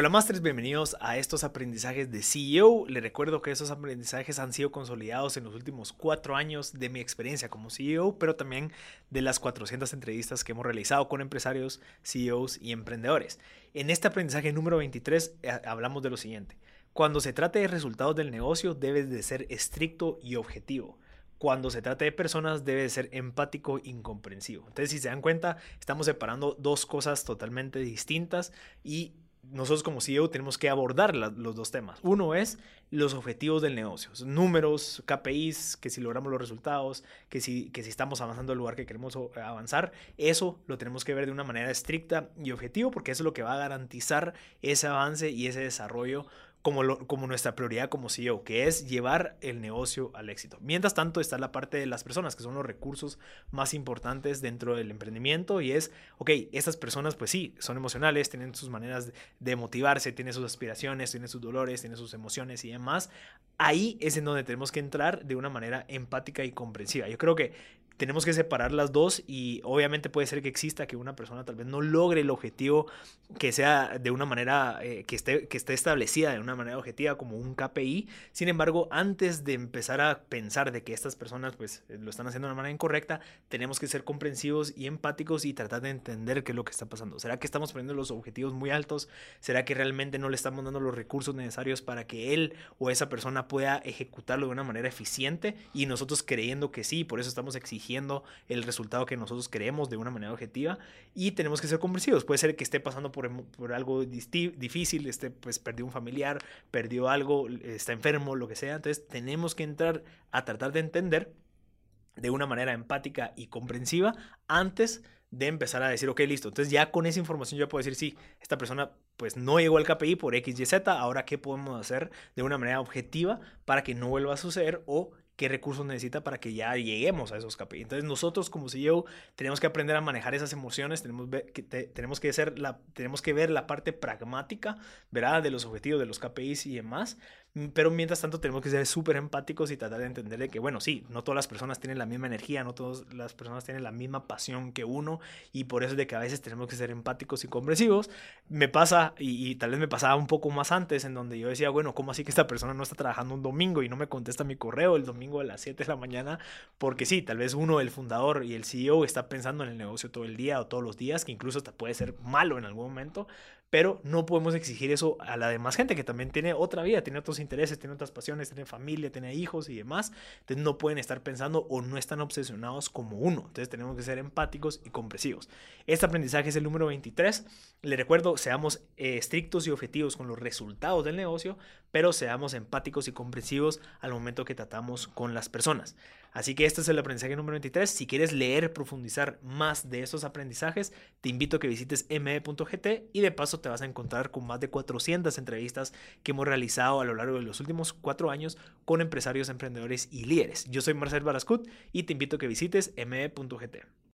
Hola Masters, bienvenidos a estos aprendizajes de CEO. Les recuerdo que esos aprendizajes han sido consolidados en los últimos cuatro años de mi experiencia como CEO, pero también de las 400 entrevistas que hemos realizado con empresarios, CEOs y emprendedores. En este aprendizaje número 23 eh, hablamos de lo siguiente. Cuando se trate de resultados del negocio, debes de ser estricto y objetivo cuando se trata de personas debe de ser empático y comprensivo. Entonces, si se dan cuenta, estamos separando dos cosas totalmente distintas y nosotros como CEO tenemos que abordar los dos temas. Uno es los objetivos del negocio, números, KPIs, que si logramos los resultados, que si, que si estamos avanzando al lugar que queremos avanzar, eso lo tenemos que ver de una manera estricta y objetivo porque eso es lo que va a garantizar ese avance y ese desarrollo como, nuestra prioridad como CEO, que es llevar el negocio al éxito. Mientras tanto está la parte de las personas, que son los recursos más importantes dentro del emprendimiento y es, ok, estas personas pues sí, son emocionales, tienen sus maneras de motivarse, tienen sus aspiraciones, tienen sus dolores, tienen sus emociones y demás. Ahí es en donde tenemos que entrar de una manera empática y comprensiva. Yo creo que tenemos que separar las dos y obviamente puede ser que exista que una persona tal vez no logre el objetivo que sea de una manera eh, que, esté, que esté establecida de una manera objetiva como un KPI. Sin embargo, antes de empezar a pensar de que estas personas pues lo están haciendo de una manera incorrecta, tenemos que ser comprensivos y empáticos y tratar de entender qué es lo que está pasando. ¿Será que estamos poniendo los objetivos muy altos? ¿Será que realmente no le estamos dando los recursos necesarios para que él o esa persona pueda ejecutarlo de una manera eficiente y nosotros creyendo que sí, por eso estamos exigiendo el resultado que nosotros queremos de una manera objetiva y tenemos que ser comprensivos. Puede ser que esté pasando por, por algo difícil, esté, pues perdió un familiar, perdió algo, está enfermo, lo que sea. Entonces tenemos que entrar a tratar de entender de una manera empática y comprensiva antes de empezar a decir, ok, listo. Entonces ya con esa información yo puedo decir, sí, esta persona pues no llegó al KPI por X, Y, Z, ahora qué podemos hacer de una manera objetiva para que no vuelva a suceder qué recursos necesita para que ya lleguemos a esos KPIs. Entonces nosotros como CEO tenemos que aprender a manejar esas emociones, tenemos, que, tenemos, que, que ver la parte pragmática, ¿verdad? De los objetivos, de los KPIs y demás, pero mientras tanto tenemos que ser súper empáticos y tratar de entender de que, bueno, sí, no todas las personas tienen la misma energía, no todas las personas tienen la misma pasión que uno y por eso es de que a veces tenemos que ser empáticos y comprensivos. Me pasa, y, y tal vez me pasaba un poco más antes, en donde yo decía, bueno, ¿cómo así que esta persona no está trabajando un domingo y no me contesta mi correo el domingo? a las 7 de la mañana, porque sí, tal vez uno, el fundador y el CEO, está pensando en el negocio todo el día o todos los días, que incluso hasta puede ser malo en algún momento, pero no podemos exigir eso a la demás gente que también tiene otra vida, tiene otros intereses, tiene otras pasiones, tiene familia, tiene hijos y demás. Entonces no pueden estar pensando o no están obsesionados como uno. Entonces tenemos que ser empáticos y comprensivos. Este aprendizaje es el número 23. Le recuerdo, seamos eh, estrictos y objetivos con los resultados del negocio, pero seamos empáticos y comprensivos al momento que tratamos con las personas. Así que este es el aprendizaje número 23. Si quieres leer, profundizar más de esos aprendizajes, te invito a que visites me.gt y de paso te vas a encontrar con más de 400 entrevistas que hemos realizado a lo largo de los últimos cuatro años con empresarios, emprendedores y líderes. Yo soy Marcel Barascut y te invito a que visites me.gt.